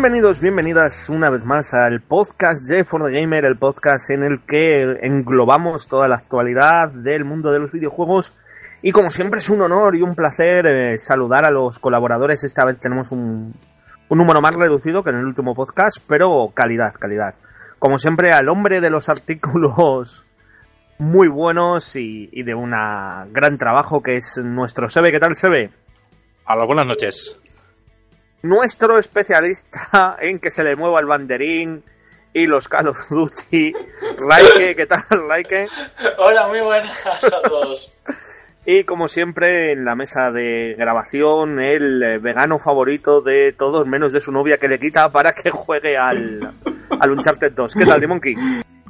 Bienvenidos, bienvenidas una vez más al podcast de For the Gamer, el podcast en el que englobamos toda la actualidad del mundo de los videojuegos. Y como siempre es un honor y un placer eh, saludar a los colaboradores. Esta vez tenemos un, un número más reducido que en el último podcast, pero calidad, calidad. Como siempre, al hombre de los artículos muy buenos y, y de un gran trabajo que es nuestro Sebe. ¿Qué tal, Sebe? Hola, buenas noches. Nuestro especialista en que se le mueva el banderín y los Call of Duty, Laike, ¿qué tal, Laike? Hola, muy buenas a todos. Y como siempre, en la mesa de grabación, el eh, vegano favorito de todos, menos de su novia que le quita para que juegue al, al Uncharted 2. ¿Qué tal, Monkey?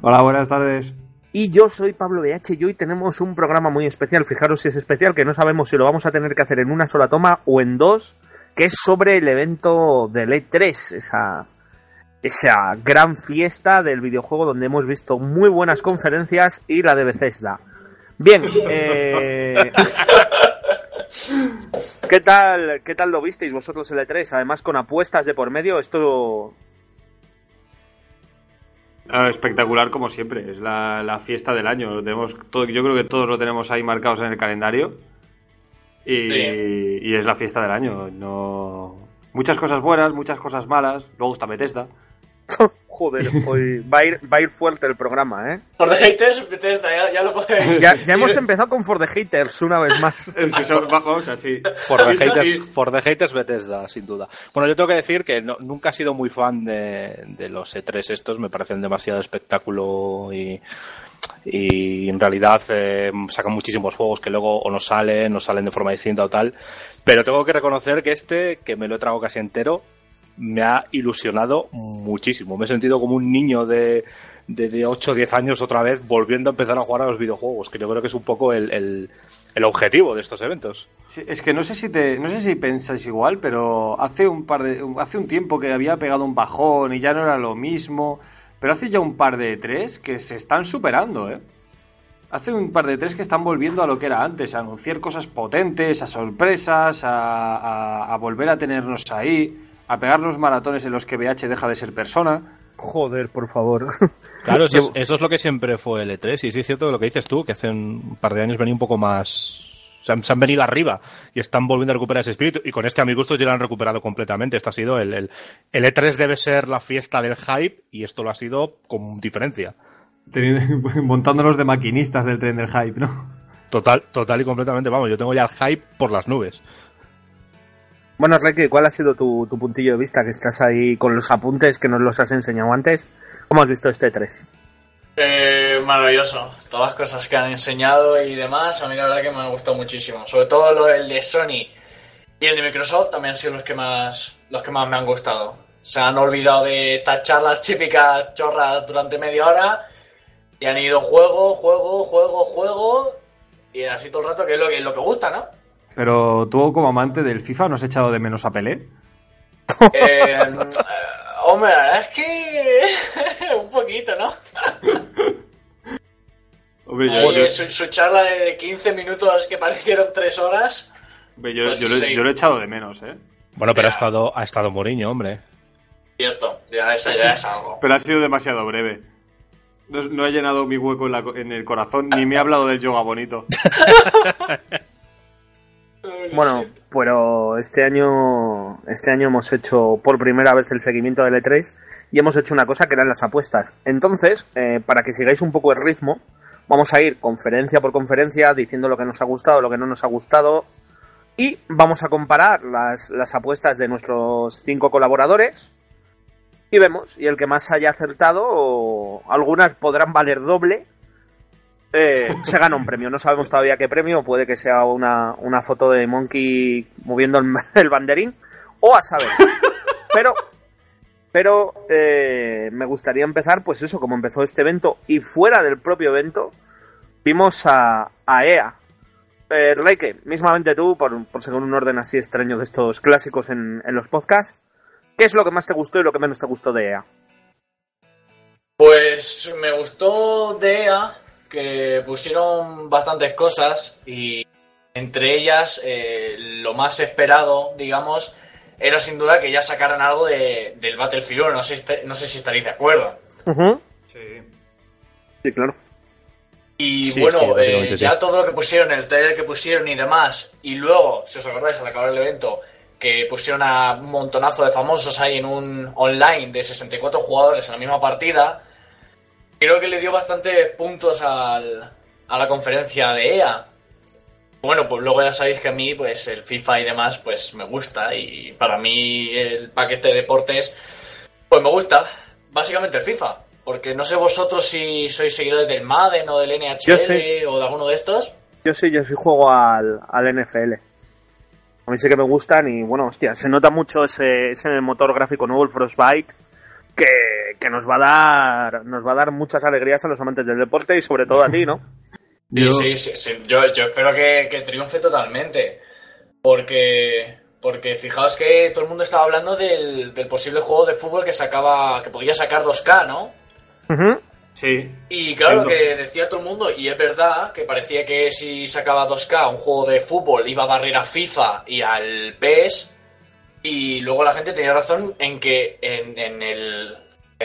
Hola, buenas tardes. Y yo soy Pablo BH y hoy tenemos un programa muy especial. Fijaros si es especial, que no sabemos si lo vamos a tener que hacer en una sola toma o en dos, que es sobre el evento de E3, esa, esa gran fiesta del videojuego donde hemos visto muy buenas conferencias y la de Bethesda. Bien, eh... ¿qué tal, qué tal lo visteis vosotros el E3? Además con apuestas de por medio, esto Ah, espectacular como siempre, es la, la fiesta del año. Tenemos todo, yo creo que todos lo tenemos ahí marcados en el calendario. Y, Sí. y es la fiesta del año. No Muchas cosas buenas, muchas cosas malas. Luego está Bethesda. Joder, hoy va a, ir, va a ir fuerte el programa, ¿eh? Por the haters, Bethesda, ya, ya lo podéis. Ya, ya hemos empezado con For the Haters una vez más. Vamos así. For the, haters, for the haters Bethesda, sin duda. Bueno, yo tengo que decir que no- nunca he sido muy fan de, de los E3 estos, me parecen demasiado espectáculo y, y en realidad eh, sacan muchísimos juegos que luego o no salen, o salen de forma distinta o tal. Pero tengo que reconocer que este, que me lo he tragado casi entero, me ha ilusionado muchísimo. Me he sentido como un niño de, de, de 8 o 10 años otra vez volviendo a empezar a jugar a los videojuegos, que yo creo que es un poco el, el, objetivo de estos eventos. Es que no sé si te, no sé si pensáis igual, pero hace un par de, hace un tiempo que había pegado un bajón y ya no era lo mismo, pero hace ya un par de tres que se están superando, ¿eh? Hace un par de tres que están volviendo a lo que era antes, a anunciar cosas potentes, a sorpresas, a, a- a volver a tenernos ahí, a pegar los maratones en los que BH deja de ser persona. Joder, por favor. Claro, eso, es, eso es lo que siempre fue el E3. Y sí es cierto lo que dices tú, que hace un par de años venía un poco más. Se han, se han venido arriba y están volviendo a recuperar ese espíritu. Y con este, a mi gusto, ya lo han recuperado completamente. Esto ha sido el, el, el E3 debe ser la fiesta del hype y esto lo ha sido con diferencia. Teniendo- montándonos de maquinistas del tren del hype, ¿no? Total, total y completamente. Vamos, yo tengo ya el hype por las nubes. Bueno, Reiki, ¿cuál ha sido tu, tu puntillo de vista? Que estás ahí con los apuntes que nos los has enseñado antes. ¿Cómo has visto este 3? Eh, maravilloso. Todas las cosas que han enseñado y demás, a mí la verdad que me ha gustado muchísimo. Sobre todo lo el de Sony y el de Microsoft también han sido los que más, los que más me han gustado. Se han olvidado de estas charlas típicas chorras durante media hora y han ido juego, juego, juego, juego y así todo el rato que es lo que, lo que gusta, ¿no? Pero tú, como amante del FIFA, ¿no has echado de menos a Pelé? Eh, hombre, la verdad es que un poquito, ¿no? Hombre, Oye, su, su charla de 15 minutos que parecieron 3 horas. Hombre, yo, Pues yo lo, sí. yo lo he echado de menos, ¿eh? Bueno, pero ha estado, ha estado Mourinho, hombre. Cierto, ya es, ya es algo. Pero ha sido demasiado breve. No, no ha llenado mi hueco en, la co- en el corazón, ni me ha hablado del yoga bonito. Bueno, pero este año, este año hemos hecho por primera vez el seguimiento del E3 y hemos hecho una cosa que eran las apuestas. Entonces, eh, para que sigáis un poco el ritmo, vamos a ir conferencia por conferencia diciendo lo que nos ha gustado, lo que no nos ha gustado y vamos a comparar las, las apuestas de nuestros cinco colaboradores y vemos, y el que más haya acertado, algunas podrán valer doble, eh, se gana un premio. No sabemos todavía qué premio, puede que sea una, una foto de Monkey moviendo el, banderín, o a saber. Pero, pero eh, me gustaría empezar, pues eso, como empezó este evento, y fuera del propio evento, vimos a, EA. Eh, Reike, mismamente tú, por, por seguir un orden así extraño de estos clásicos en, en los podcasts, ¿qué es lo que más te gustó y lo que menos te gustó de E EA? Pues me gustó de EA que pusieron bastantes cosas y entre ellas eh, lo más esperado, digamos, era sin duda que ya sacaran algo de, del Battlefield 1. No sé, si- no sé si estaréis de acuerdo. Sí. Sí, claro. Y Sí, bueno, sí, eh, sí. ya todo lo que pusieron, el trailer que pusieron y demás, y luego, si os acordáis, al acabar el evento, que pusieron a un montonazo de famosos ahí en un online de 64 jugadores en la misma partida, creo que le dio bastantes puntos al- a la conferencia de EA. Bueno, pues luego ya sabéis que a mí, pues el FIFA y demás, pues me gusta, y para mí el paquete de deportes, pues me gusta, básicamente el FIFA. Porque no sé vosotros si sois seguidores del Madden o del NHL sí. o de alguno de estos. Yo sí, yo sí juego al, al NFL. A mí sí que me gustan y bueno, hostia, se nota mucho ese, ese motor gráfico nuevo, el Frostbite, que, que nos va a dar nos va a dar muchas alegrías a los amantes del deporte y sobre todo a ti, ¿no? Sí, Yo- sí, sí, sí. Yo, yo espero que, que triunfe totalmente. Porque, porque fijaos que todo el mundo estaba hablando del, del posible juego de fútbol que sacaba, que podía sacar 2K, ¿no? Sí. Y claro, lo que decía todo el mundo, y es verdad, que parecía que si sacaba 2K un juego de fútbol iba a barrer a FIFA y al PES, y luego la gente tenía razón en que en, el,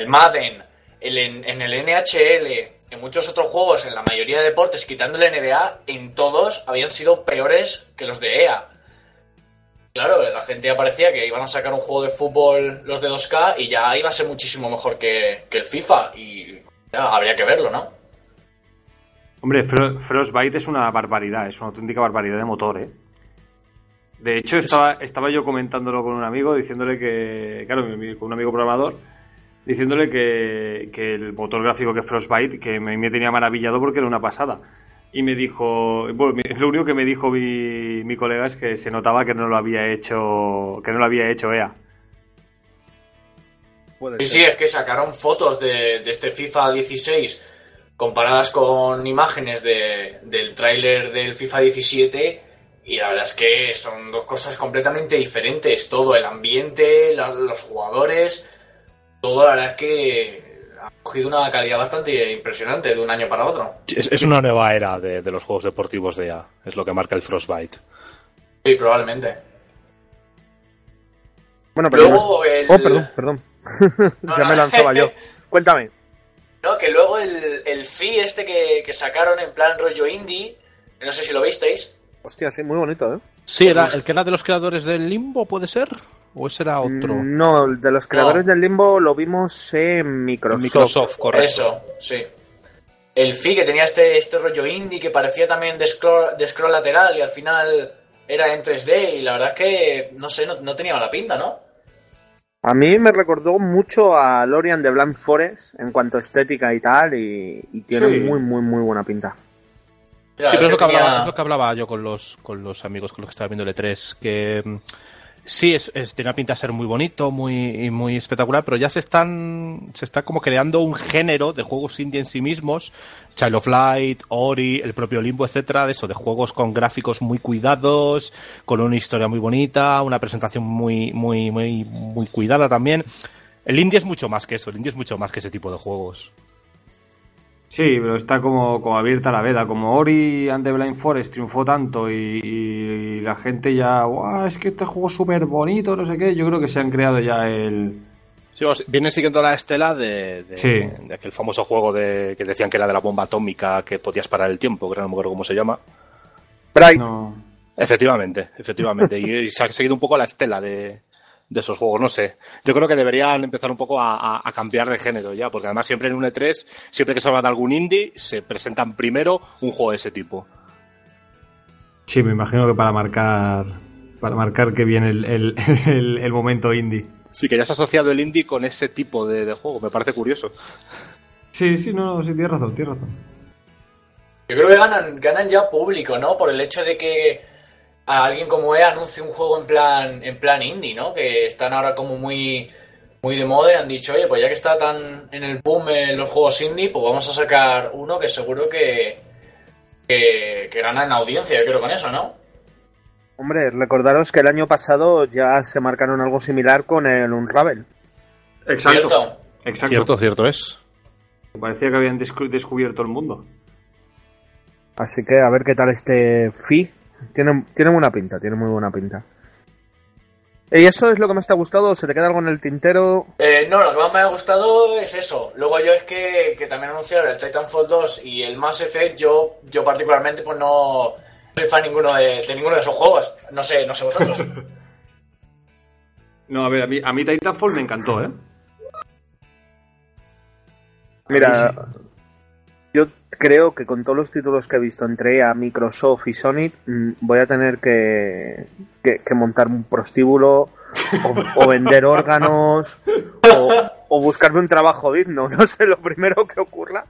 Madden, en, el NHL, en muchos otros juegos, en la mayoría de deportes, quitando el NBA, en todos habían sido peores que los de EA. Claro, la gente ya parecía que iban a sacar un juego de fútbol los de 2K y ya iba a ser muchísimo mejor que, el FIFA. Y ya, habría que verlo, ¿no? Hombre, Fro- Frostbite es una barbaridad, es una auténtica barbaridad de motor, ¿eh? De hecho, estaba, estaba yo comentándolo con un amigo, diciéndole que, claro, con un amigo programador, diciéndole que, que el motor gráfico que es Frostbite, que me, me tenía maravillado porque era una pasada. Y me dijo, bueno, lo único que me dijo mi, mi colega es que se notaba que no lo había hecho, que no lo había hecho EA. Sí, sí, es que sacaron fotos de, de este FIFA 16 comparadas con imágenes de- del tráiler del FIFA 17 y la verdad es que son dos cosas completamente diferentes. Todo el ambiente, la- los jugadores, todo la verdad es que ha cogido una calidad bastante impresionante de un año para otro. Es, es una nueva era de, de los juegos deportivos de EA, es lo que marca el Frostbite. Sí, probablemente. Bueno, pero Luego no- el- Oh, perdón, perdón. No, ya no. me lanzaba yo. Cuéntame. No, que luego el, el FI este que, que sacaron en plan rollo indie, no sé si lo visteis. Hostia, sí, muy bonito, ¿eh? Sí, era el que era de los creadores del Limbo, ¿puede ser? ¿O ese era otro? Mm, No, el de los creadores No. del Limbo lo vimos en Microsoft. Microsoft, correcto. Eso, sí. El FI que tenía este, este rollo indie que parecía también de scroll, de scroll lateral y al final era en 3D y la verdad es que, no sé, no, no tenía mala pinta, ¿no? A mí me recordó mucho a Lorian de Blind Forest en cuanto a estética y tal, y, y tiene Sí. muy, muy, muy buena pinta. Sí, pero es lo, que tenía- hablaba, es lo que hablaba yo con los, con los amigos con los que estaba viendo el E3, que mm, sí, es, es- tiene una pinta de ser muy bonito, muy, y muy espectacular, pero ya se están, se está como creando un género de juegos indie en sí mismos, Child of Light, Ori, el propio Limbo, etcétera, de eso, de juegos con gráficos muy cuidados, con una historia muy bonita, una presentación muy, muy, muy, muy cuidada también. El indie es mucho más que eso, el indie es mucho más que ese tipo de juegos. Sí, pero está como, como abierta la veda. Como Ori and the Blind Forest triunfó tanto y, y la gente ya, "Guau, es que este juego es súper bonito, no sé qué. Yo creo que se han creado ya el. Sí, viene siguiendo la estela de, de, Sí. de aquel famoso juego de, que decían que era de la bomba atómica que podías parar el tiempo, que no me acuerdo cómo se llama. Bright, No. Efectivamente, efectivamente. y, y se ha seguido un poco la estela de, de esos juegos, no sé. Yo creo que deberían empezar un poco a, a- a cambiar de género ya, porque además siempre en un E3, siempre que se habla de algún indie, se presentan primero un juego de ese tipo. Sí, me imagino que para marcar. Para marcar que viene el, el, el, el momento indie. Sí, que ya se ha asociado el indie con ese tipo de, de juego, me parece curioso. Sí, sí, no, no, sí, tienes razón, tienes razón. Yo creo que ganan, ganan ya público, ¿no? Por el hecho de que a alguien como E anuncie un juego en plan, en plan indie, ¿no? Que están ahora como muy, muy de moda y han dicho, oye, pues ya que está tan en el boom en los juegos indie, pues vamos a sacar uno que seguro que, que, que gana en audiencia, yo creo, con eso, ¿no? hombre, recordaros que el año pasado ya se marcaron algo similar con el Unravel. ¿Cierto? Exacto. Cierto, cierto es. Parecía que habían descu- descubierto el mundo. Así que a ver qué tal este Fi. Tiene, tiene buena pinta, tiene muy buena pinta. ¿Y eso es lo que más te ha gustado? ¿Se te queda algo en el tintero? Eh, no, lo que más me ha gustado es eso. Luego yo es que, que también anunciaron el Titanfall 2 y el Mass Effect, yo, yo particularmente pues no soy fan ninguno de, de ninguno de esos juegos. No sé, no sé vosotros. No, a ver, a mí, a mí Titanfall me encantó, ¿eh? Mira, creo que con todos los títulos que he visto entre EA, Microsoft y Sony, mm, voy a tener que, que- que montar un prostíbulo o, vender órganos o, buscarme un trabajo digno. No sé, lo primero que ocurra.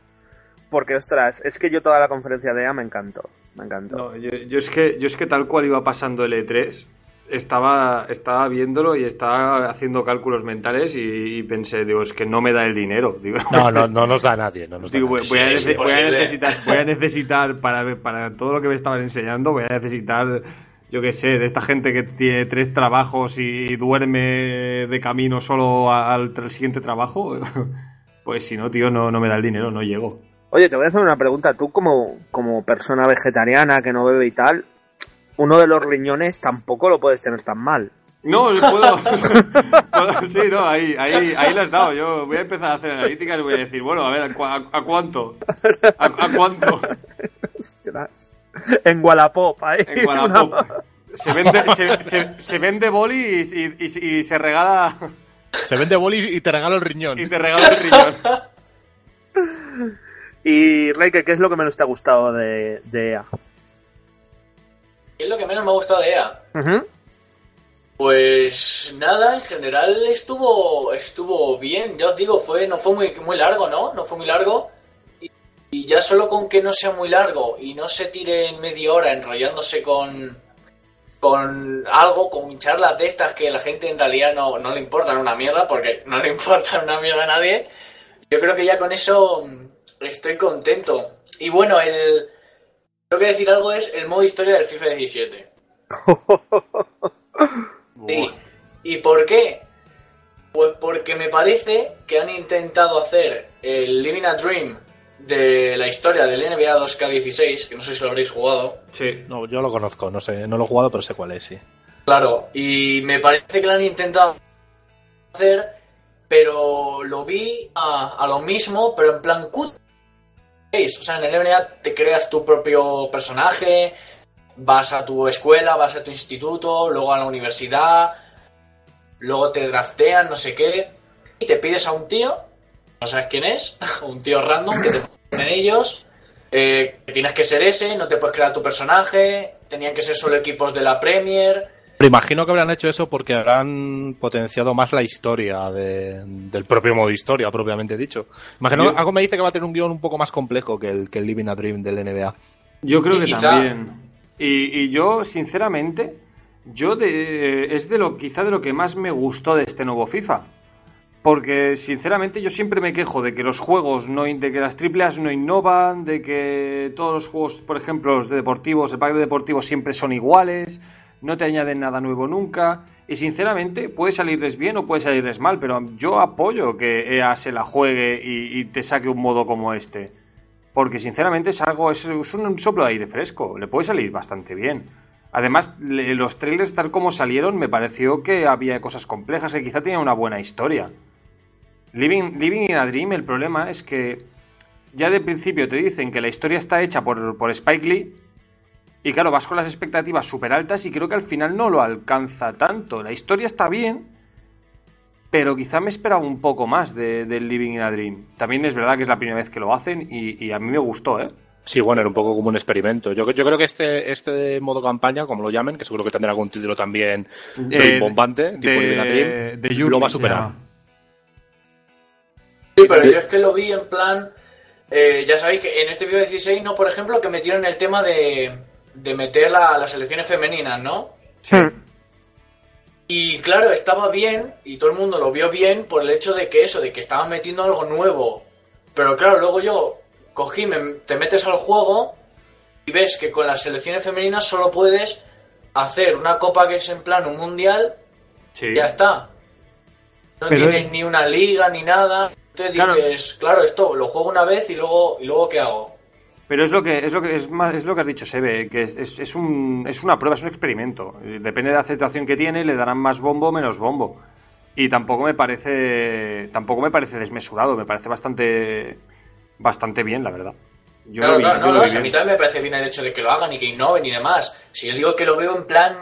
Porque, ostras, es que yo toda la conferencia de EA me encantó. Me encantó. Yo es que, yo es que tal cual iba pasando el E3, estaba, estaba viéndolo y estaba haciendo cálculos mentales y, y pensé, digo, es que no me da el dinero. Digo, No, no, no nos da a nadie. No nos da Digo, voy, nadie. voy a, Sí, voy a necesitar, voy a necesitar para, para todo lo que me estaban enseñando, voy a necesitar, yo qué sé, de esta gente que tiene tres trabajos y duerme de camino solo al siguiente trabajo. Pues si no, tío, no, no me da el dinero, no llego. Oye, te voy a hacer una pregunta. Tú, como, como persona vegetariana que no bebe y tal, uno de los riñones tampoco lo puedes tener tan mal. No, puedo. puedo- sí, no, ahí, ahí, ahí lo has dado. Yo voy a empezar a hacer analíticas y voy a decir, bueno, a ver, ¿a, cu- a- a cuánto? ¿A, a cuánto? Ostras. En Wallapop, ahí. En Wallapop. Se vende, se, se- se vende boli y, y- y- y se regala Se vende boli y te regalo el riñón. y te regala el riñón. Y Reike, ¿qué es lo que menos te ha gustado de, de EA? ¿Qué es lo que menos me ha gustado de EA? Pues nada, en general estuvo estuvo bien. Ya os digo, fue no fue muy muy largo, ¿no? No fue muy largo. Y, y ya solo con que no sea muy largo y no se tire en media hora enrollándose con con algo, con charlas de estas que la gente en realidad no, no le importan una mierda, porque no le importa una mierda a nadie. Yo creo que ya con eso mm, estoy contento. Y bueno, el tengo que decir algo es el modo historia del FIFA 17. Sí. ¿Y por qué? Pues porque me parece que han intentado hacer el Living a Dream de la historia del NBA 2K16, que no sé si lo habréis jugado. Sí. No, yo lo conozco, no sé, no lo he jugado, pero sé cuál es, sí. Claro, y me parece que lo han intentado hacer, pero lo vi a, a lo mismo, pero en plan cut. O sea, en el NBA te creas tu propio personaje, vas a tu escuela, vas a tu instituto, luego a la universidad, luego te draftean, no sé qué, y te pides a un tío, no sabes quién es, un tío random que te ponen ellos, eh, tienes que ser ese, no te puedes crear tu personaje, tenían que ser solo equipos de la Premier. Pero imagino que habrán hecho eso porque habrán potenciado más la historia de- del propio modo historia, propiamente dicho. Imagino, Yo- algo me dice que va a tener un guion un poco más complejo que el, que el Living a Dream del NBA. Yo creo Y que quizá- también. Y, y yo, sinceramente, yo de, es de lo quizá de lo que más me gustó de este nuevo FIFA. Porque, sinceramente, yo siempre me quejo de que los juegos, no, in- de que las triple A's no innovan, de que todos los juegos, por ejemplo, los de deportivos, el pack de deportivos siempre son iguales, no te añaden nada nuevo nunca. Y, sinceramente, puede salirles bien o puede salirles mal, pero yo apoyo que EA se la juegue y, te saque un modo como este. Porque sinceramente es algo, es, un soplo de aire fresco, le puede salir bastante bien. Además, los trailers tal como salieron me pareció que había cosas complejas, que quizá tenía una buena historia. Living, Living in a Dream, el problema es que ya de principio te dicen que la historia está hecha por Spike Lee y claro, vas con las expectativas súper altas y creo que al final no lo alcanza tanto. La historia está bien, pero quizá me esperaba un poco más de- del Living in a Dream. También es verdad que es la primera vez que lo hacen y, y a mí me gustó, ¿eh? Sí, bueno, era un poco como un experimento. Yo, yo creo que este, este modo campaña, como lo llamen, que seguro que tendrá algún título también Eh, bombante, tipo de- Living a Dream, de lo va a superar. Sí, pero yo es que lo vi en plan. eh, ya sabéis que en este video 16, ¿no? Por ejemplo, que metieron el tema de, de meter la- las selecciones femeninas, ¿no? Y claro, estaba bien, y todo el mundo lo vio bien por el hecho de que eso, de que estaban metiendo algo nuevo. Pero claro, luego yo cogí, me- te metes al juego y ves que con las selecciones femeninas solo puedes hacer una copa que es en plan un mundial Sí. y ya está. No Pero- tienes ni una liga ni nada. Entonces Claro. dices, claro, esto lo juego una vez y luego, y luego ¿qué hago? Pero es lo que es lo que es más es lo que has dicho Sebe, que es, es, es un, es una prueba, es un experimento. Eh, Depende de la aceptación que tiene, le darán más bombo o menos bombo. Y tampoco me parece tampoco me parece desmesurado, me parece bastante bastante bien, la verdad. Yo claro, lo vi- claro, no, lo no, vi si a mí también me parece bien el hecho de que lo hagan y que innoven y demás. Si yo digo que lo veo en plan.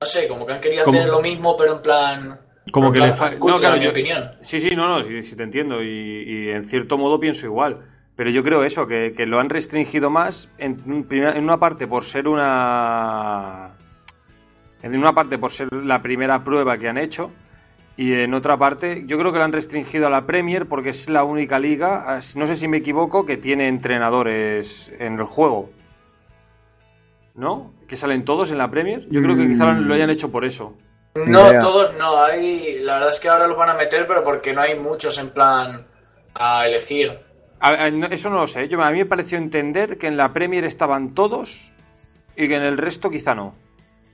No sé, como que han querido hacer lo mismo, pero en plan. Como que en le plan fa- no, claro, mi yo- opinión. Sí, sí, no, no, sí, sí te entiendo y, y en cierto modo pienso igual. Pero yo creo eso, que, que lo han restringido más en, un primer- en una parte por ser una... En una parte por ser la primera prueba que han hecho y en otra parte yo creo que lo han restringido a la Premier porque es la única liga, no sé si me equivoco, que tiene entrenadores en el juego. ¿No? Que salen todos en la Premier. Yo creo que quizá lo- hayan hecho por eso. No, todos no. Hay, la verdad es que ahora lo van a meter, pero porque no hay muchos en plan a elegir. A- a- no- eso no lo sé. Yo, a mí me pareció entender que en la Premier estaban todos y que en el resto quizá no.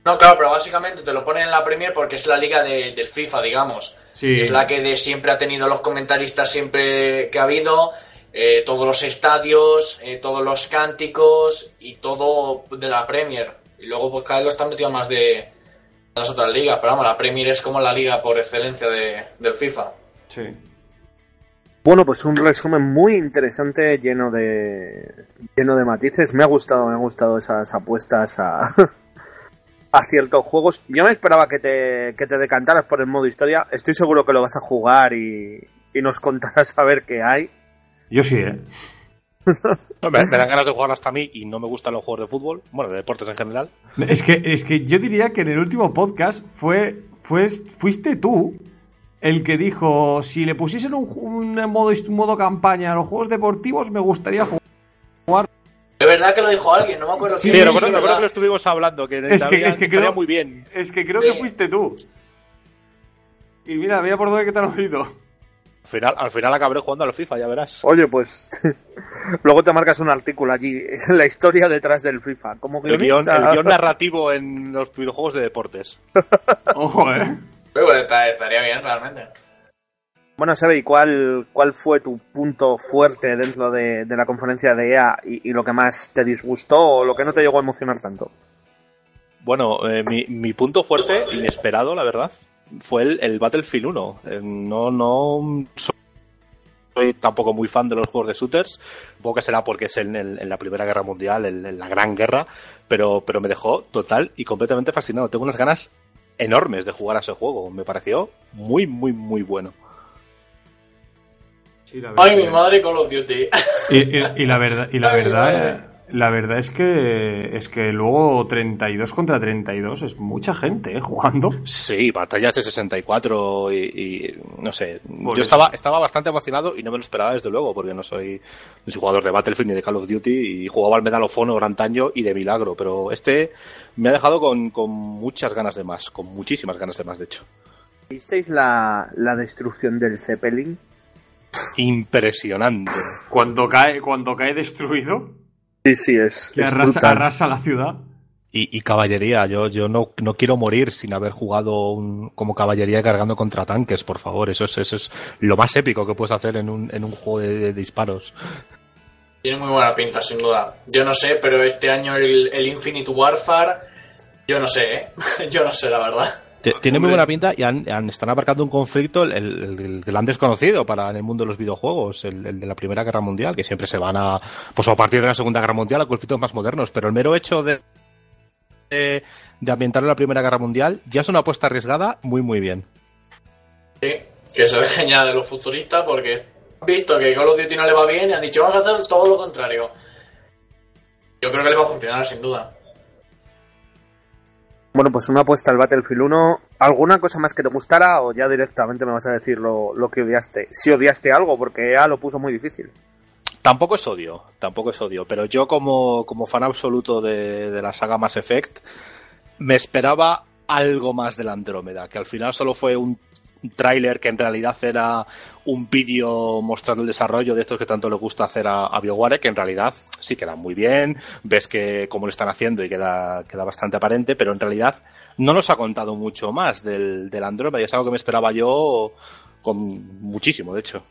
No, claro, pero básicamente te lo ponen en la Premier porque es la liga de- del FIFA, digamos. Sí. Es la que de siempre ha tenido los comentaristas siempre que ha habido, eh, todos los estadios, eh, todos los cánticos y todo de la Premier. Y luego pues cada vez lo están metiendo más de las otras ligas. Pero vamos, la Premier es como la liga por excelencia de, del FIFA. Sí. Bueno, pues un resumen muy interesante, lleno de lleno de matices. Me ha gustado, me ha gustado esas apuestas a, a ciertos juegos. Yo me esperaba que te, que te decantaras por el modo historia. Estoy seguro que lo vas a jugar y, y nos contarás a ver qué hay. Yo sí, ¿eh? Me, me dan ganas de jugar hasta a mí y no me gustan los juegos de fútbol, bueno, de deportes en general. Es que, es que yo diría que en el último podcast fue, fue fuiste tú el que dijo, si le pusiesen un, un modo, un modo campaña a los juegos deportivos, me gustaría jugar. Es verdad que lo dijo alguien, no me acuerdo Sí, quién, recuerdo, es recuerdo verdad. que lo estuvimos hablando, que, Es que- es que estaría creo- muy bien. Es que creo Sí. que fuiste tú. Y mira, mira por dónde que te han oído. Al final, al final acabaré jugando a los FIFA, ya verás. Oye, pues luego te marcas un artículo allí, la historia detrás del FIFA. Como El guion, el guion narrativo en los videojuegos de deportes. Ojo, ¿eh? Pero bueno, está- estaría bien realmente. Bueno, Sebe, ¿y cuál, cuál fue tu punto fuerte dentro de, de la conferencia de EA y, y lo que más te disgustó o lo que no te llegó a emocionar tanto? Bueno, eh, mi, mi punto fuerte, inesperado, la verdad, fue el, el Battlefield 1. Eh, no, no soy soy tampoco muy fan de los juegos de shooters. Supongo que será porque es en, el- en la Primera Guerra Mundial, en, en la Gran Guerra, pero, pero me dejó total y completamente fascinado. Tengo unas ganas enormes de jugar a ese juego. Me pareció muy, muy, muy bueno. Sí, la verdad. Ay, mi madre Call of Duty. Y, y- y la verdad, y la verdad, la verdad es que es que luego 32 contra 32 es mucha gente ¿eh? jugando. Sí, batallas de 64 y, y no sé. Por yo eso. estaba, estaba bastante emocionado y no me lo esperaba desde luego, porque no soy, no soy jugador de Battlefield ni de Call of Duty y jugaba al Medal of Honor antaño y de milagro, pero este me ha dejado con, con muchas ganas de más, con muchísimas ganas de más, de hecho. ¿Visteis la, la destrucción del Zeppelin? Impresionante. Cuando cae, cuando cae destruido, Sí, sí, es, que es arrasa, la ciudad. Y, y caballería, yo, yo no, no quiero morir sin haber jugado un- como caballería cargando contra tanques, por favor. Eso es, eso es lo más épico que puedes hacer en un, en un juego de- de disparos. Tiene muy buena pinta, sin duda. Yo no sé, pero este año el, el Infinite Warfare, yo no sé, ¿eh? yo no sé, la verdad. T- Tiene muy buena pinta y han, han- están abarcando un conflicto, el, el- el gran desconocido para en el mundo de los videojuegos, el, el de la Primera Guerra Mundial, que siempre se van a, pues a partir de la Segunda Guerra Mundial a conflictos más modernos, pero el mero hecho de, de, de ambientar en la Primera Guerra Mundial ya es una apuesta arriesgada muy, muy bien. Sí, que se ve genial de los futuristas porque han visto que Call of Duty no le va bien y han dicho, vamos a hacer todo lo contrario. Yo creo que le va a funcionar, sin duda. Bueno, pues una apuesta al Battlefield 1. ¿Alguna cosa más que te gustara o ya directamente me vas a decir lo, lo que odiaste? Si odiaste algo, porque EA lo puso muy difícil. Tampoco es odio, tampoco es odio, pero yo como, como fan absoluto de, de la saga Mass Effect me esperaba algo más de la Andrómeda, que al final solo fue un tráiler que en realidad era un vídeo mostrando el desarrollo de estos que tanto le gusta hacer a, a BioWare, que en realidad sí queda muy bien, ves que cómo lo están haciendo y queda, queda bastante aparente, pero en realidad no nos ha contado mucho más del, del Andrómeda y es algo que me esperaba yo con muchísimo, de hecho.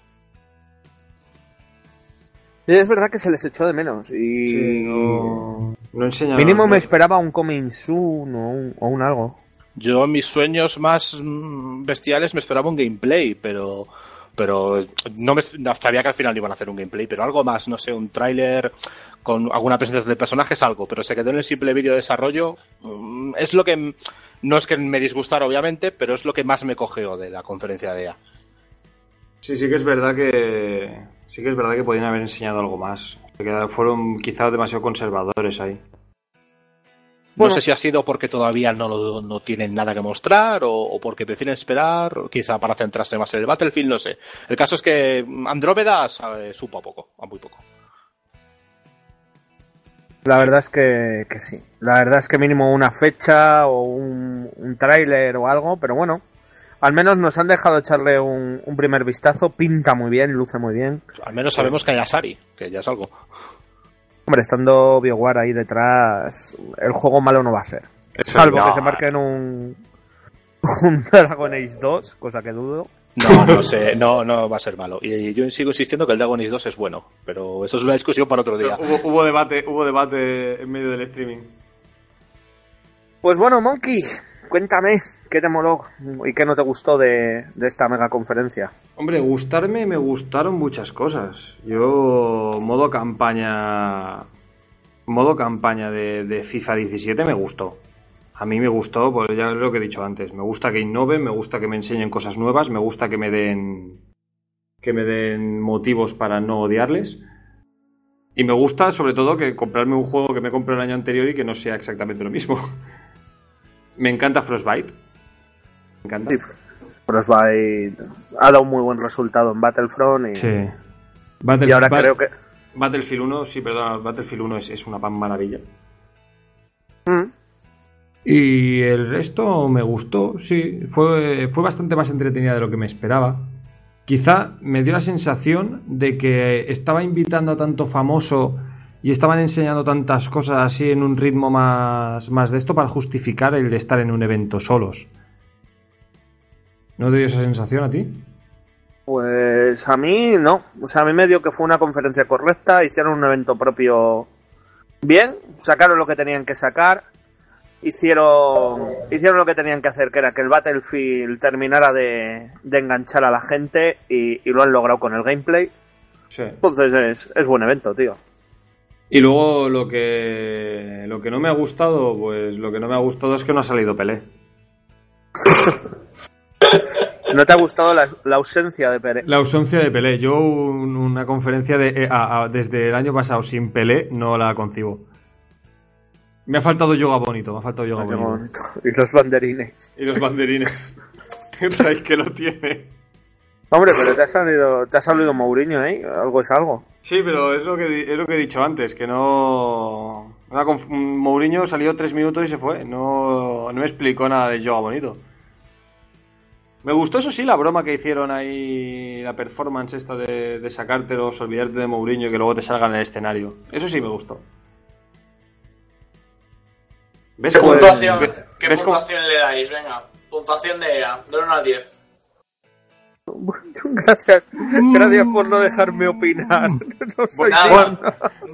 Sí, es verdad que se les echó de menos. Y. Sí, no, no enseñaron Mínimo me esperaba un coming soon o un, o un algo. Yo mis sueños más mm, bestiales me esperaba un gameplay, pero pero no me sabía que al final iban a hacer un gameplay, pero algo más, no sé, un tráiler con alguna presentación de personajes, algo, pero se quedó en el simple vídeo de desarrollo. mm, Es lo que no es que me disgustara obviamente, pero es lo que más me cogeó de la conferencia de EA. Sí, sí que es verdad que sí que es verdad que podían haber enseñado algo más. Fueron quizás demasiado conservadores ahí. Bueno. No sé si ha sido porque todavía no, lo- no tienen nada que mostrar o, o porque prefieren esperar, o quizá para centrarse más en el Battlefield, no sé. El caso es que Andrómeda supo a poco, a muy poco. La verdad es que, que sí. La verdad es que mínimo una fecha o un, un tráiler o algo, pero bueno. Al menos nos han dejado echarle un, un primer vistazo. Pinta muy bien, luce muy bien. Al menos sabemos que hay Asari, que ya es algo. Hombre, estando BioWare ahí detrás, el juego malo no va a ser. Salvo no. que se marquen un, un Dragon Age 2, cosa que dudo. No, no sé, no, no va a ser malo. Y yo sigo insistiendo que el Dragon Age 2 es bueno, pero eso es una discusión para otro día. Hubo, hubo debate, hubo debate en medio del streaming. Pues bueno, Monkey, cuéntame qué te moló y qué no te gustó de, esta mega conferencia. Hombre, gustarme me gustaron muchas cosas. Yo, modo campaña. Modo campaña de, de FIFA 17 me gustó. A mí me gustó, pues ya es lo que he dicho antes. Me gusta que innoven, me gusta que me enseñen cosas nuevas, me gusta que me den. que me den motivos para no odiarles. Y me gusta, sobre todo, que comprarme un juego que me compré el año anterior y que no sea exactamente lo mismo. me encanta Frostbite. Me encanta. Sí, Frostbite ha dado un muy buen resultado en Battlefront y, Sí. y ahora creo que... Battlefield 1, sí, perdón, Battlefield 1 es, es una pan maravilla. Mm, Y el resto me gustó, sí, fue, fue bastante más entretenida de lo que me esperaba. Quizá me dio la sensación de que estaba invitando a tanto famoso y estaban enseñando tantas cosas así en un ritmo más, más de esto para justificar el estar en un evento solos. ¿No te dio esa sensación a ti? Pues a mí no. O sea, a mí me dio que fue una conferencia correcta, hicieron un evento propio bien, sacaron lo que tenían que sacar, hicieron, hicieron lo que tenían que hacer, que era que el Battlefield terminara de, de enganchar a la gente y, y lo han logrado con el gameplay. Sí. Entonces es, es buen evento, tío. Y luego lo que lo que no me ha gustado, pues lo que no me ha gustado es que no ha salido Pelé. ¿No te ha gustado la, la ausencia de Pérez? La ausencia de Pelé. Yo un- una conferencia de eh, a- a- desde el año pasado sin Pelé no la concibo. Me ha faltado yoga bonito, me ha faltado yoga bonito. bonito. Y los banderines. Y los banderines. Ray que lo tiene. Hombre, pero te ha salido, te ha salido Mourinho, ¿eh? Algo es algo. Sí, pero es lo que es lo que he dicho antes, que no Mourinho salió tres minutos y se fue. No, no me explicó nada de yoga bonito. Me gustó eso sí la broma que hicieron ahí, la performance esta de, de sacártelos, olvidarte de Mourinho y que luego te salga en el escenario. Eso sí me gustó. ¿Ves ¿Qué puntuación, ¿qué puntuación le dais? Venga, puntuación de EA, de 1 al 10. Gracias, gracias por no dejarme opinar. No soy Nada, digno.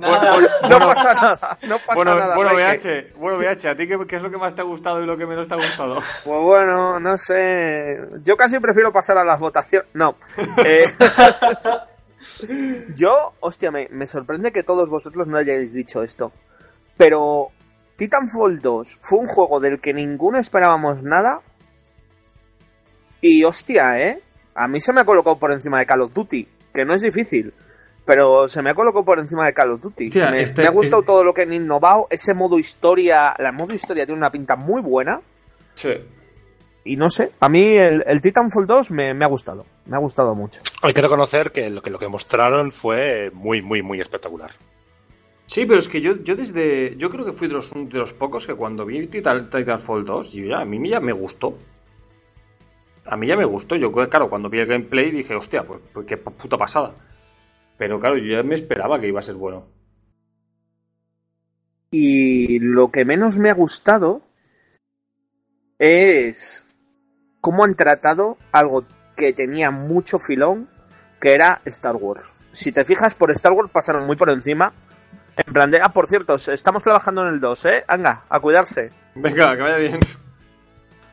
nada. No pasa nada, no pasa Bueno, nada. bueno. BH, bueno, BH, ¿a ti qué, qué es lo que más te ha gustado y lo que menos te ha gustado? Pues bueno, no sé. Yo casi prefiero pasar a las votaciones. No. Eh, yo, hostia, me, me sorprende que todos vosotros no hayáis dicho esto. Pero Titanfall 2 fue un juego del que ninguno esperábamos nada. Y hostia, ¿eh? A mí se me ha colocado por encima de Call of Duty, que no es difícil. Pero se me ha colocado por encima de Call of Duty. Me, este- me ha gustado eh, todo lo que han innovado. Ese modo historia, la modo historia tiene una pinta muy buena. Sí. Y no sé, a mí el, el Titanfall 2 me, me ha gustado. Me ha gustado mucho. Hay que reconocer que lo que, lo que mostraron fue muy, muy, muy espectacular. Sí, pero es que yo, yo desde. Yo creo que fui de los, de los pocos que cuando vi Titan- Titanfall 2, yo ya, a mí ya me gustó. A mí ya me gustó. Yo, claro, cuando vi el gameplay dije, hostia, pues, pues qué puta pasada. Pero claro, yo ya me esperaba que iba a ser bueno. Y lo que menos me ha gustado es cómo han tratado algo que tenía mucho filón, que era Star Wars. si te fijas, por Star Wars pasaron muy por encima. En plan de, ah, por cierto, estamos trabajando en el 2, ¿eh? Anga, a cuidarse. Venga, que vaya bien.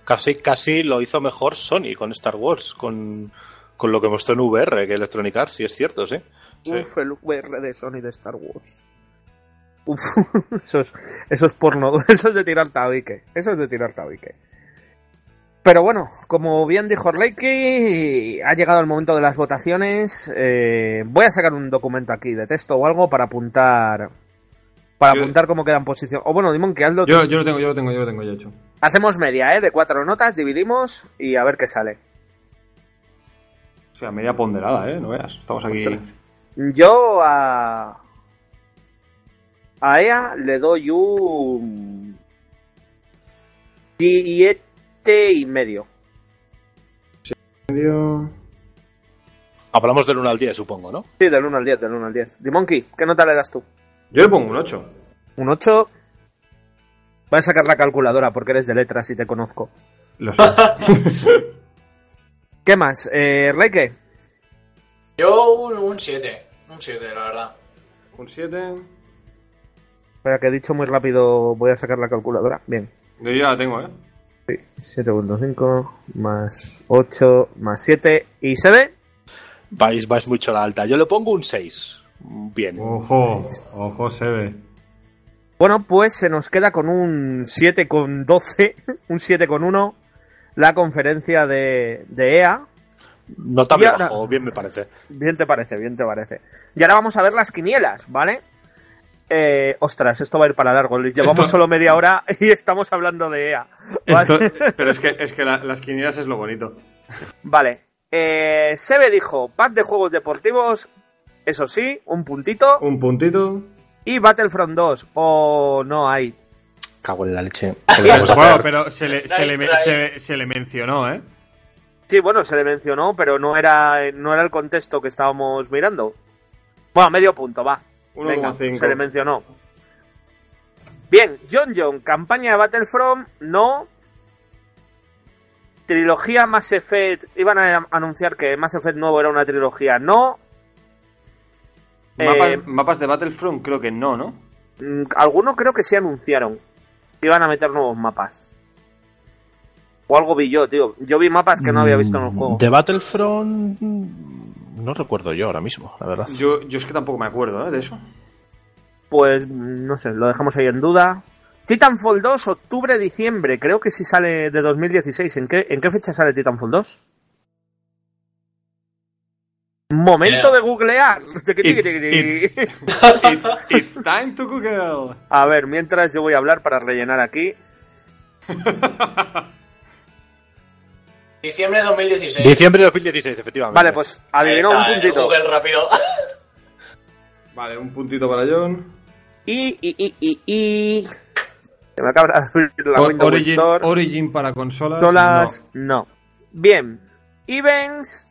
Casi, casi lo hizo mejor Sony con Star Wars, con, con lo que mostró en VR que Electronic Arts, si es cierto, sí. Uf, el VR de Sony de Star Wars. Uf, eso es, eso es porno, eso es de tirar tabique, eso es de tirar tabique. Pero bueno, como bien dijo Reiki, ha llegado el momento de las votaciones. Eh, voy a sacar un documento aquí de texto o algo para apuntar. Para Yo- apuntar cómo quedan posición. O bueno, Dimon, que hazlo. Yo, yo lo tengo, yo lo tengo, yo lo tengo ya hecho. Hacemos media, ¿eh? De cuatro notas, dividimos y a ver qué sale. O sea, media ponderada, ¿eh? No veas. Estamos aquí. Ostras. Yo a. A EA le doy un. Siete y medio. medio. Hablamos del 1 al 10, supongo, ¿no? Sí, del 1 al 10, del 1 al 10. Dimonkey, ¿qué nota le das tú? Yo le pongo un 8. Un 8. Voy a sacar la calculadora porque eres de letras y te conozco. Lo sé. ¿Qué más? Eh, Reike, Yo un 7. Un 7, la verdad. un 7. espera que he dicho muy rápido, voy a sacar la calculadora. Bien. Yo ya la tengo, ¿eh? Sí, 7.5 más 8 más 7 y se ve. Vais, vais mucho a la alta. Yo le pongo un 6. Bien. Ojo, ojo, se ve. Bueno, pues se nos queda con un 7 con 12, un 7 con 1 la conferencia de, de EA. Notable Y ahora- bajo, bien me parece. Bien te parece, bien te parece. Y ahora vamos a ver las quinielas, ¿vale? Eh, ostras, esto va a ir para largo. Llevamos Esto- solo media hora y estamos hablando de EA. ¿vale? Esto- pero es que, es que la- las quinielas es lo bonito. Vale. Eh, Sebe dijo, pack de juegos deportivos, eso sí, un puntito. Un puntito. Y Battlefront 2, o no hay. Cago en la leche. ¿Qué le vamos a Bueno, pero se le, se, le, se- se le mencionó, ¿eh? Sí, bueno, se le mencionó, pero no era, no era el contexto que estábamos mirando. Bueno, medio punto, va. Venga, 1,5. se le mencionó. Bien, John John, campaña de Battlefront, no. Trilogía Mass Effect, iban a anunciar que Mass Effect nuevo era una trilogía, no. Mapas, Eh, mapas de Battlefront creo que no, ¿no? Mm, Algunos creo que sí anunciaron que iban a meter nuevos mapas. O algo vi yo, tío. Yo vi mapas que no había visto en el juego. De Battlefront. mm, No recuerdo yo ahora mismo, la verdad. Yo, yo es que tampoco me acuerdo, ¿eh? De eso. Pues mm, no sé, lo dejamos ahí en duda. Titanfall 2, octubre-diciembre. Creo que sí sale de 2016. ¿En qué, ¿En qué fecha sale Titanfall 2? Momento Yeah. de googlear. It's, it's, it's time to Google. A ver, mientras yo voy a hablar para rellenar aquí. Diciembre de 2016. Diciembre de 2016, efectivamente. Vale, pues adivinó un está, puntito. Google rápido. Vale, un puntito para John. Y, y, y, y, y... Se me acaba de abrir la O- Windows Origin, Store. Origin para consolas. Todas no. Bien. Events.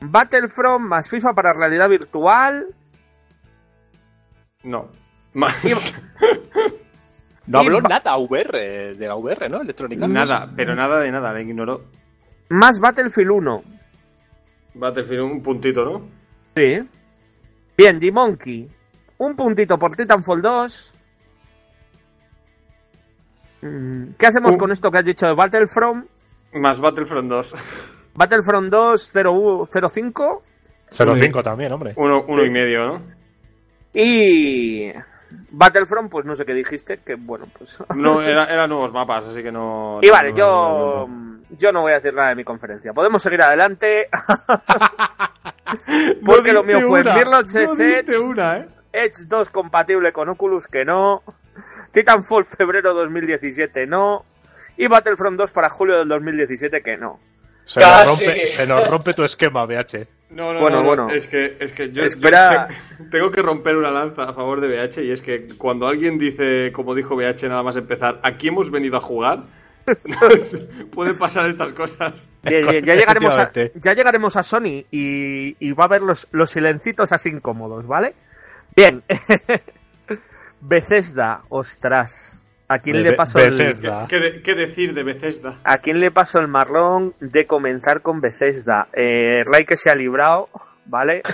Battlefront más FIFA para realidad virtual. No. no. Más- No habló y- nada VR, de la VR, ¿no? Electronic Arts. nada, pero nada de nada, le ignoró. Más Battlefield 1. Battlefield, un puntito, ¿no? Sí. Bien, D-Monkey. Un puntito por Titanfall 2. Mm, ¿Qué hacemos Uh. con esto que has dicho de Battlefront? Más Battlefront 2. Battlefront 2 0, 05 05 también, hombre. Uno, uno y medio, ¿no? y Battlefront, pues no sé qué dijiste, que bueno, pues... No, era- eran nuevos mapas, así que no. Y vale, no- yo, no- yo no voy a decir nada de mi conferencia. Podemos seguir adelante. Porque lo mío fue no Edge, una, ¿eh? Edge 2 compatible con Oculus, que no. Titanfall febrero 2017, no. Y Battlefront 2 para julio del 2017, que no. Se nos, rompe, se nos rompe tu esquema, BH. No, no, Bueno, no, no, bueno. Es que, es que yo, Espera. yo tengo que romper una lanza a favor de BH y es que cuando alguien dice, como dijo BH nada más empezar, aquí hemos venido a jugar, pueden pasar estas cosas. Bien, bien, ya, llegaremos a, ya llegaremos a Sony y, y va a haber los, los silencitos así incómodos, ¿vale? Bien. Bethesda, ostras. ¿A quién le pasó el, Bethesda. ¿Qué, de- qué decir de Bethesda? ¿A quién le pasó el marrón de comenzar con Bethesda? Eh, Ray que se ha librado, ¿vale?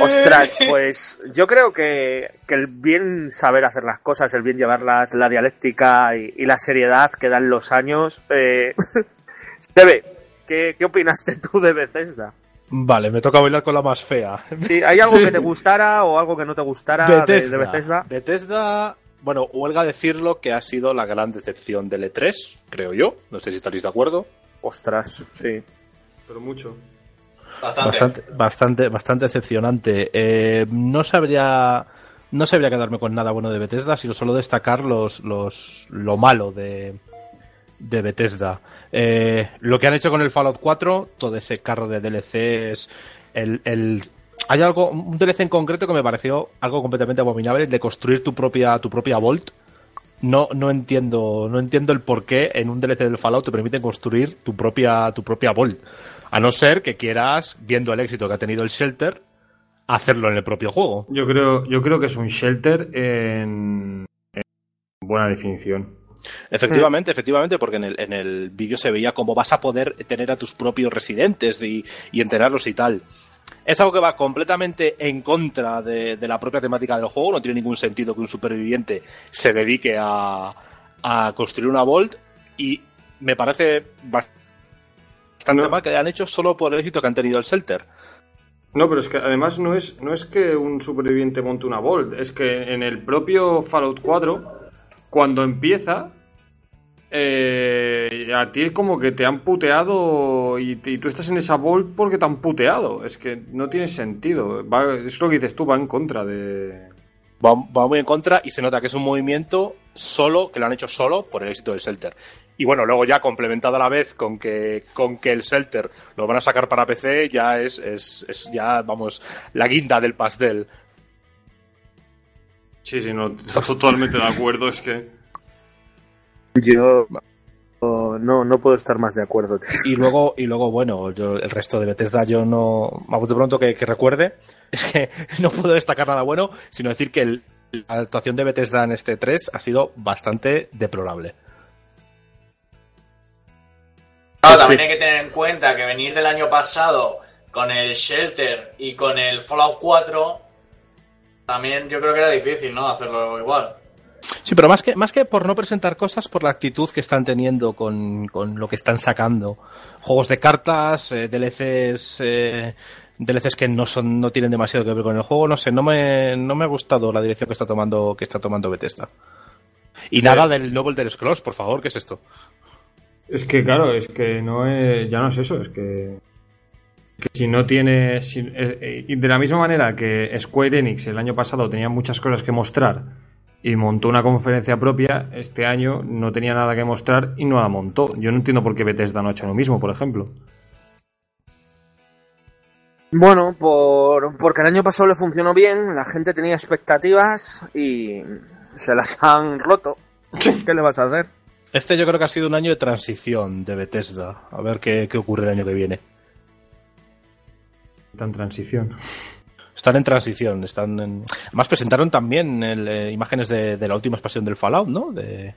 Ostras, pues yo creo que, que el bien saber hacer las cosas, el bien llevarlas, la dialéctica y, y la seriedad que dan los años. Eh... Steve, ¿qué, ¿qué opinaste tú de Bethesda? Vale, me toca bailar con la más fea. Sí, ¿Hay algo que te gustara o algo que no te gustara de- Bethesda. De, Bethesda? Bethesda, bueno, huelga decirlo que ha sido la gran decepción del E3, creo yo. No sé si estaréis de acuerdo. Ostras, sí. Pero mucho. Bastante. Bastante, bastante, bastante decepcionante. Eh, no sabría, no sabría quedarme con nada bueno de Bethesda, sino solo destacar los, los, lo malo de, de Bethesda. Eh, lo que han hecho con el Fallout 4, todo ese carro de DLCs, el, el, hay algo, un DLC en concreto que me pareció algo completamente abominable, el de construir tu propia, tu propia Vault. No, no entiendo, no entiendo el por qué en un DLC del Fallout te permiten construir tu propia, tu propia Vault. A no ser que quieras, viendo el éxito que ha tenido el Shelter, hacerlo en el propio juego. Yo creo, yo creo que es un shelter en, en buena definición. Efectivamente, efectivamente, porque en el, en el vídeo se veía cómo vas a poder tener a tus propios residentes y, y entrenarlos y tal. Es algo que va completamente en contra de, de la propia temática del juego. No tiene ningún sentido que un superviviente se dedique a, a construir una Vault y me parece bastante No. mal que hayan hecho solo por el éxito que han tenido el Shelter. No, pero es que además no es, no es que un superviviente monte una Vault, es que en el propio Fallout 4, cuando empieza, eh, a ti es como que te han puteado y, y tú estás en esa Vault porque te han puteado. Es que no tiene sentido. Va- es lo que dices tú, va en contra de... va, va muy en contra y se nota que es un movimiento solo, que lo han hecho solo por el éxito del Shelter. Y bueno, luego ya complementado a la vez con que, con que el Shelter lo van a sacar para PC, ya es, es, es ya, vamos, la guinda del pastel. Sí, sí, no, totalmente de acuerdo, es que... Yo no, no puedo estar más de acuerdo. tío. Y luego, y luego bueno, yo, el resto de Bethesda yo no, a bote pronto que, que recuerde, es que no puedo destacar nada bueno, sino decir que el- la actuación de Bethesda en este 3 ha sido bastante deplorable. Claro, Pues también sí. hay que tener en cuenta que venir del año pasado con el Shelter y con el Fallout 4, también yo creo que era difícil, ¿no? Hacerlo igual. Sí, pero más que, más que por no presentar cosas, por la actitud que están teniendo con, con lo que están sacando. Juegos de cartas, eh, DLCs, eh, DLCs que no son, no tienen demasiado que ver con el juego, no sé, no me, no me ha gustado la dirección que está tomando, que está tomando Bethesda. Y nada del nuevo Elder Scrolls, por favor, ¿qué es esto? Es que claro, es que no es, ya no es eso, es que, que si no tiene, si- eh, eh, y de la misma manera que Square Enix el año pasado tenía muchas cosas que mostrar y montó una conferencia propia, este año no tenía nada que mostrar y no la montó. Yo no entiendo por qué Bethesda no ha hecho lo mismo, por ejemplo. Bueno, por, porque el año pasado le funcionó bien, la gente tenía expectativas y se las han roto. ¿Qué le vas a hacer? Este yo creo que ha sido un año de transición de Bethesda. A ver qué, qué ocurre el año que viene. En transición. Están en transición, están en... Además presentaron también el, eh, imágenes de, de la última expansión del Fallout, ¿no? De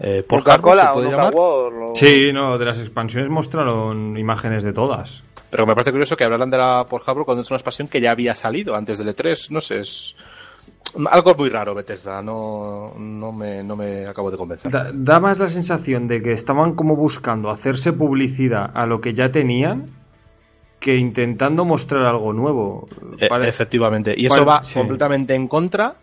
eh, Coca-Cola ¿se o puede Nuka llamar? World o- Sí, no, de las expansiones mostraron imágenes de todas. Pero me parece curioso que hablaran de la Port Harbor cuando es una expansión que ya había salido antes del E3. No sé, es algo muy raro Bethesda, no, no, me, no me acabo de convencer. Da, da más la sensación de que estaban como buscando hacerse publicidad a lo que ya tenían que intentando mostrar algo nuevo. Pare- efectivamente, y eso va sí. completamente en contra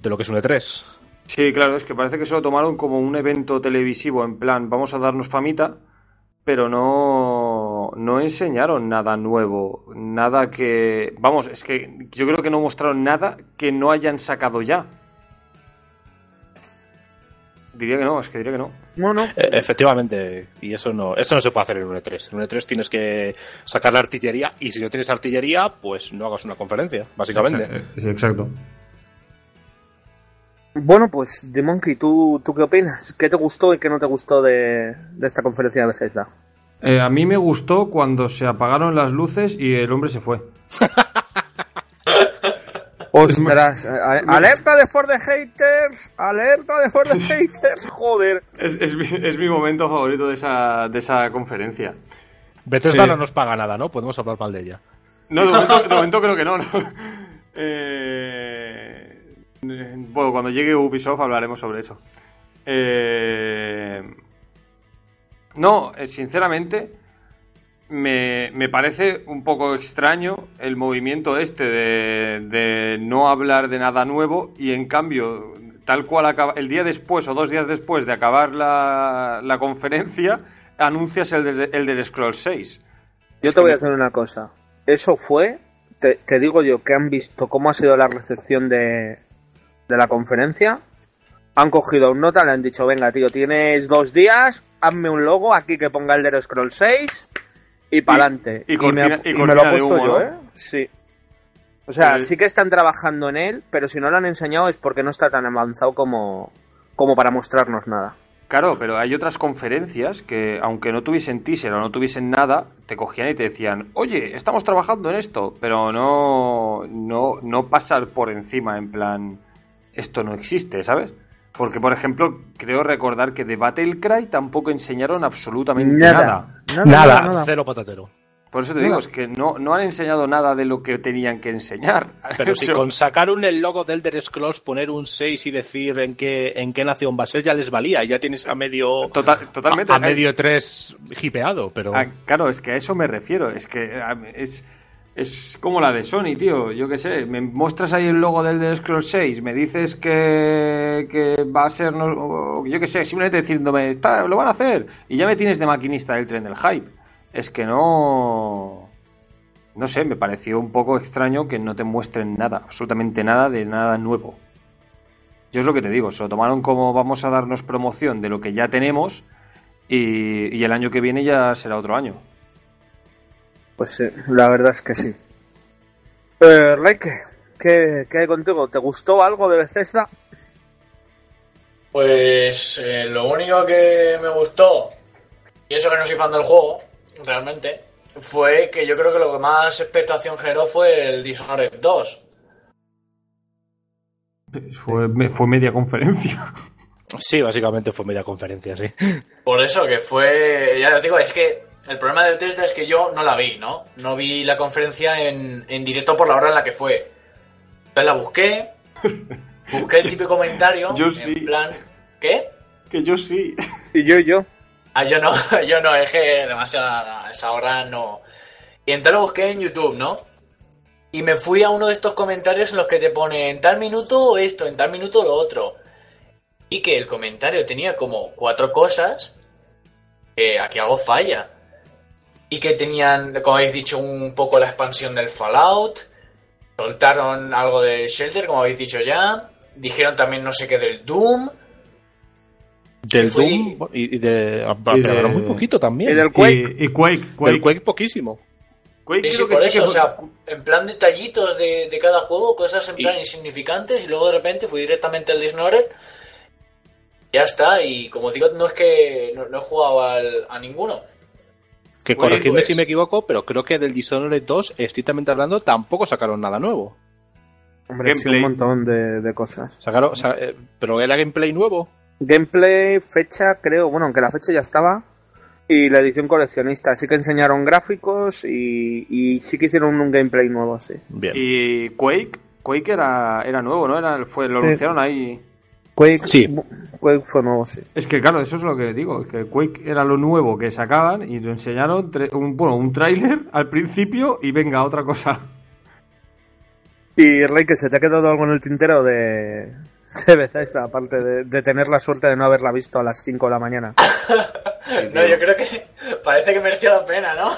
de lo que es un E E3. Sí, claro, es que parece que se lo tomaron como un evento televisivo, en plan, vamos a darnos famita, pero no, no enseñaron nada nuevo, nada que... Vamos, es que yo creo que no mostraron nada que no hayan sacado ya. Diría que no, es que diría que no. Bueno, Eh, efectivamente, y eso no, eso no se puede hacer en un E3. En un E3 tienes que sacar la artillería y si no tienes artillería, pues no hagas una conferencia, básicamente. Sí, exacto. bueno, pues The Monkey, ¿tú, ¿tú qué opinas? ¿Qué te gustó y qué no te gustó de, de esta conferencia de Bethesda? Eh, a mí me gustó cuando se apagaron las luces y el hombre se fue. Ostras, alerta de For the Haters, alerta de For the Haters, joder. Es, es mi, es mi momento favorito de esa, de esa conferencia. Bethesda Sí. no nos paga nada, ¿no? Podemos hablar mal de ella. No, de momento, de momento creo que no. ¿no? Eh, bueno, cuando llegue Ubisoft hablaremos sobre eso. Eh, no, eh, sinceramente, me, me parece un poco extraño el movimiento este de, de no hablar de nada nuevo y en cambio, tal cual acaba, el día después o dos días después de acabar la, la conferencia, anuncias el de, el de Scroll 6. Yo Es te voy a hacer una cosa. Eso fue, te, te digo yo, que han visto cómo ha sido la recepción de, de la conferencia. Han cogido un nota, le han dicho, venga, tío, tienes dos días, hazme un logo aquí que ponga el de Scroll 6 y cortina- ha- y y me lo he puesto humo, yo, ¿no? ¿eh? Sí. O sea, El- sí que están trabajando en él, pero si no lo han enseñado es porque no está tan avanzado como, como para mostrarnos nada. Claro, pero hay otras conferencias que, aunque no tuviesen teaser o no tuviesen nada, te cogían y te decían, oye, estamos trabajando en esto, pero no, no, no pasar por encima, en plan, esto no existe, ¿sabes? Porque, por ejemplo, creo recordar que de Battlecry tampoco enseñaron absolutamente nada. Nada. Nada, nada. cero patatero. Por eso te Nada. digo, es que no, no han enseñado nada de lo que tenían que enseñar. Pero si con sacar un el logo del Elder Scrolls, poner un 6 y decir en qué, en qué nación va a ser, ya les valía. Ya tienes a medio. Total- totalmente. A, a medio 3 hipeado, pero. Ah, claro, es que a eso me refiero. Es que es, es como la de Sony, tío. Yo qué sé, me muestras ahí el logo del The Scroll 6, me dices que, que va a ser, no- yo qué sé, simplemente diciéndome, está, lo van a hacer. Y ya me tienes de maquinista del tren del hype. Es que no... No sé, me pareció un poco extraño que no te muestren nada, absolutamente nada de nada nuevo. Yo es lo que te digo, se lo tomaron como vamos a darnos promoción de lo que ya tenemos y el año que viene ya será otro año. Pues sí, la verdad es que sí. Eh, Reike, ¿qué, ¿qué hay contigo? ¿Te gustó algo de Bethesda? Pues eh, lo único que me gustó, y eso que no soy fan del juego, realmente, fue que yo creo que lo que más expectación generó fue el Dishonored 2. Fue, fue media conferencia. Sí, básicamente fue media conferencia, sí. Por eso que fue, ya os digo, es que el problema de Bethesda es que yo no la vi, ¿no? No vi la conferencia en, en directo por la hora en la que fue. Entonces la busqué, busqué el típico comentario, Yo en sí. plan, ¿qué? Que yo sí. Y yo y yo. Ah, yo no, yo no, es que demasiada, a esa hora no. Y entonces lo busqué en YouTube, ¿no? Y me fui a uno de estos comentarios en los que te pone en tal minuto esto, en tal minuto lo otro. Y que el comentario tenía como cuatro cosas que aquí algo falla. Y que tenían, como habéis dicho, un poco la expansión del Fallout. Soltaron algo de Shelter, como habéis dicho ya. Dijeron también no sé qué del Doom. Del Fui- Doom y, y de. ah, Y pero de- muy poquito también. Y del Quake. Y, y Quake. Quake, Del Quake poquísimo. Quake Sí, sí, creo que por sí eso, que o sea, en plan detallitos de, de cada juego, cosas en Y- plan insignificantes, y luego de repente fui directamente al Dishonored. Ya está, y como digo, no es que no, no he jugado al- a ninguno. Que corregidme pues- si me equivoco, pero creo que del Dishonored 2, estrictamente hablando, tampoco sacaron nada nuevo. Hombre, sí, un montón de, de cosas. Sacaron, sa- eh, pero era gameplay nuevo. Gameplay, fecha, creo, bueno, aunque la fecha ya estaba. Y la edición coleccionista. Sí que enseñaron gráficos y, y sí que hicieron un gameplay nuevo, sí. Bien. Y Quake. Quake era, era nuevo, ¿no? Era, fue, lo anunciaron ahí. Quake, Sí. Quake fue nuevo, sí. Es que claro, eso es lo que digo, que Quake era lo nuevo que sacaban y lo enseñaron un, bueno, un tráiler al principio y venga, otra cosa. Y Rey, que se te ha quedado algo en el tintero de, de Bethesda, aparte de, de tener la suerte de no haberla visto a las 5 de la mañana. no, yo creo que parece que merecía la pena, ¿no?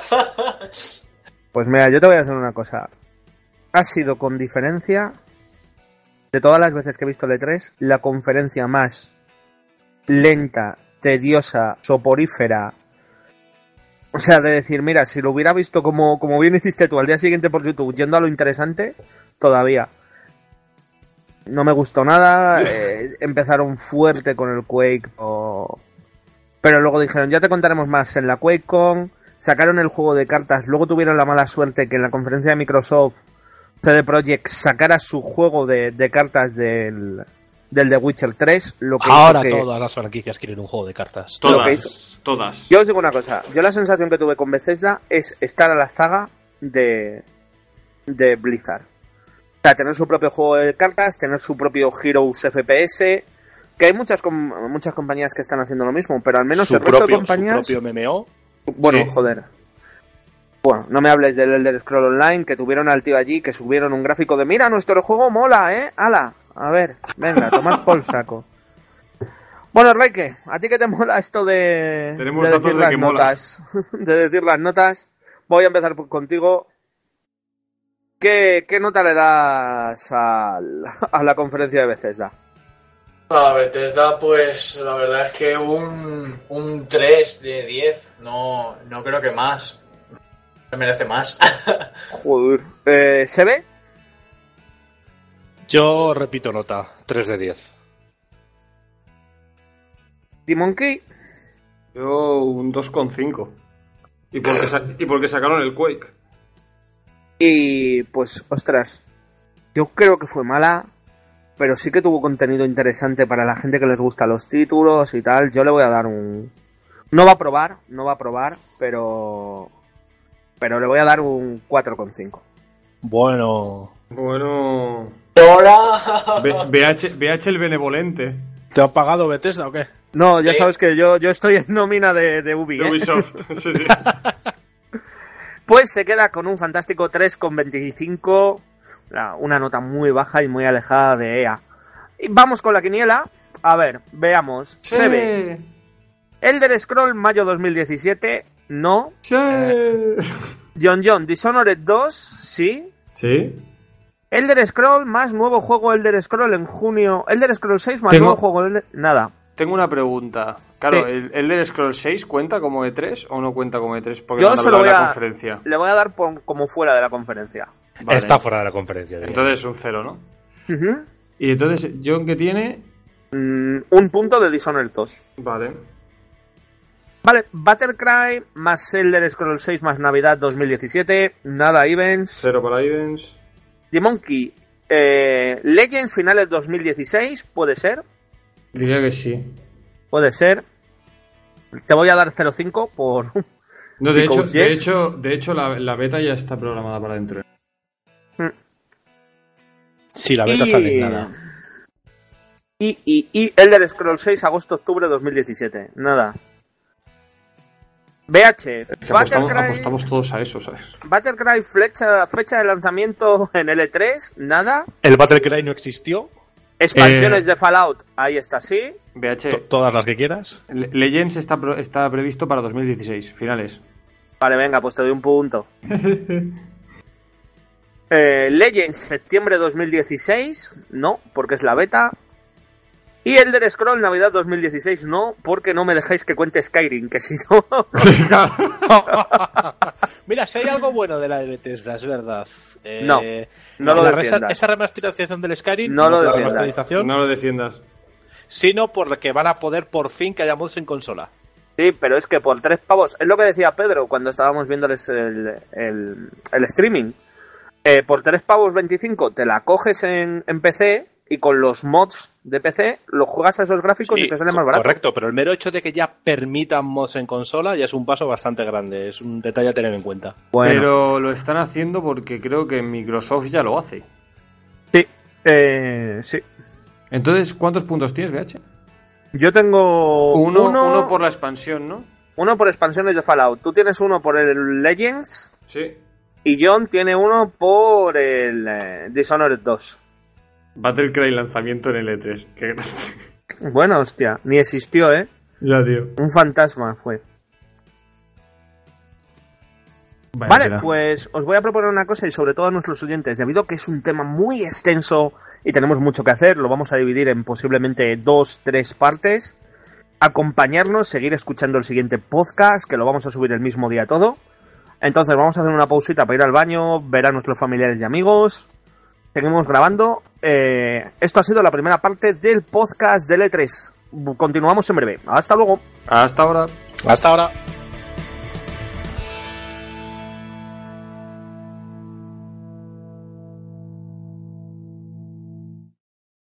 Pues mira, yo te voy a hacer una cosa. Ha sido con diferencia, de todas las veces que he visto el E3, la conferencia más lenta, tediosa, soporífera. O sea, de decir, mira, si lo hubiera visto como, como bien hiciste tú al día siguiente por YouTube, yendo a lo interesante, todavía. No me gustó nada. eh, empezaron fuerte con el Quake. Pero luego dijeron, ya te contaremos más en la QuakeCon. Sacaron el juego de cartas. Luego tuvieron la mala suerte que en la conferencia de Microsoft, CD Projekt sacara su juego de, de cartas del, del The Witcher 3. Lo que Ahora que- todas las franquicias quieren un juego de cartas. Todas. Todas. Yo os digo una cosa. Yo la sensación que tuve con Bethesda es estar a la zaga de, de Blizzard. O sea, tener su propio juego de cartas, tener su propio Heroes FPS, que hay muchas com- muchas compañías que están haciendo lo mismo, pero al menos su, el resto propio, de compañías... su propio MMO. Bueno, Sí. joder. Bueno, no me hables del Elder Scroll Online, que tuvieron al tío allí, que subieron un gráfico de mira, nuestro juego mola, ¿eh? ¡Hala! A ver, venga, tomad por saco. Bueno, Reike, ¿a ti qué te mola esto de, decir de las que mola. notas? de decir las notas. Voy a empezar contigo. ¿Qué, qué nota le das al- a la conferencia de Bethesda? A Bethesda, pues la verdad es que un, un 3 de 10. No, no creo que más. Se merece más. Joder. Eh, ¿Se ve? Yo repito nota, 3 de 10. ¿Dimonkey? Yo un 2,5. Y porque, sa- y porque sacaron el Quake. Y pues, ostras, yo creo que fue mala, pero sí que tuvo contenido interesante para la gente que les gusta los títulos y tal. Yo le voy a dar un... No va a probar, no va a probar, pero... Pero le voy a dar un 4,5. Bueno, Bueno. Ahora. BH, BH el benevolente. ¿te ha pagado Bethesda o qué? No, ya sabes que yo, yo estoy en nómina de, de Ubi, De ¿eh? Ubisoft. Sí, sí. Pues se queda con un fantástico 3,25. Una- Una nota muy baja y muy alejada de EA. Y vamos con la quiniela. A ver, veamos. Se ve. Elder Scroll mayo 2017, no. Sí. John John Dishonored 2, sí. Sí. Elder Scroll más nuevo juego Elder Scroll en junio. Elder Scroll 6 más Tengo- nuevo juego Elder... Nada. Tengo una pregunta. Claro, Sí. ¿el Elder Scrolls 6 cuenta como E3 o no cuenta como E3? Porque Yo se lo voy a... conferencia. Le voy a dar por- como fuera de la conferencia. Vale. Está fuera de la conferencia. diría. Entonces un 0, ¿no? Y entonces, John que tiene. Mm, un punto de Dishonored 2. Vale. Vale, Battlecry más Elder Scroll 6 más Navidad 2017. Nada events. 0 para Ivens. The Monkey. Eh, Legends finales 2016. Puede ser. Diría que sí. Puede ser. Te voy a dar 0,5 por... No, de hecho, de hecho, de hecho la, la beta ya está programada para dentro. Sí, la beta y... sale nada. Y, y, y Elder Scroll 6 agosto-octubre 2017. Nada. BH. Es que apostamos, Battlecry, apostamos todos a eso, ¿sabes? Battlecry flecha, fecha de lanzamiento en L3. Nada. El Battlecry no existió. Expansiones Eh. de Fallout. Ahí está, sí. BH, To- todas las que quieras. Le- Legends está, pro- está previsto para 2016, finales. Vale, venga, pues te doy un punto. Eh, Legends, septiembre 2016, no, porque es la beta. Y Elder Scroll, Navidad 2016, no, porque no me dejáis que cuente Skyrim, que si no... Mira, si hay algo bueno de la de Bethesda, es verdad. Eh, No, no lo defiendas. Esa remasterización del Skyrim, No lo defiendas. no lo defiendas. sino por que van a poder por fin que haya mods en consola. Sí, pero es que por tres pavos, es lo que decía Pedro cuando estábamos viéndoles el, el, el streaming. Eh, por tres pavos 25 te la coges en, en PC y con los mods de PC lo juegas a esos gráficos Sí, y te sale más barato. Correcto, pero el mero hecho de que ya permitan mods en consola ya es un paso bastante grande, es un detalle a tener en cuenta. Bueno, Pero lo están haciendo porque creo que Microsoft ya lo hace. sí, eh, sí. Entonces, ¿cuántos puntos tienes, BH? Yo tengo Uno, uno, uno por la expansión, ¿no? uno por expansiones de Fallout. Tú tienes uno por el Legends Sí. y John tiene uno por el eh, Dishonored 2. Battlecry lanzamiento en el E3. Qué grande. Bueno, hostia, ni existió, ¿eh? Ya, tío. Un fantasma fue. Vaya Vale, tela. pues os voy a proponer una cosa y sobre todo a nuestros oyentes, debido a que es un tema muy extenso y tenemos mucho que hacer, lo vamos a dividir en posiblemente dos, tres partes. Acompañarnos, seguir escuchando el siguiente podcast, que lo vamos a subir el mismo día todo. Entonces vamos a hacer una pausita para ir al baño, ver a nuestros familiares y amigos. Seguimos grabando. Eh, esto ha sido la primera parte del podcast del E3. Continuamos en breve. Hasta luego. Hasta ahora. Hasta ahora.